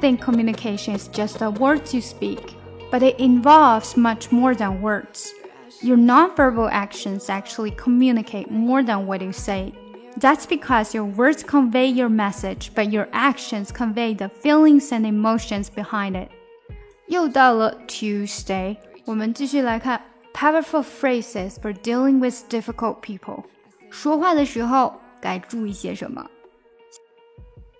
think communication is just the words you speak, but it involves much more than words. Your nonverbal actions actually communicate more than what you say. That's because your words convey your message, but your actions convey the feelings and emotions behind it. 又到了 Tuesday，我们继续来看 powerful phrases for dealing with difficult people。说话的时候该注意些什么？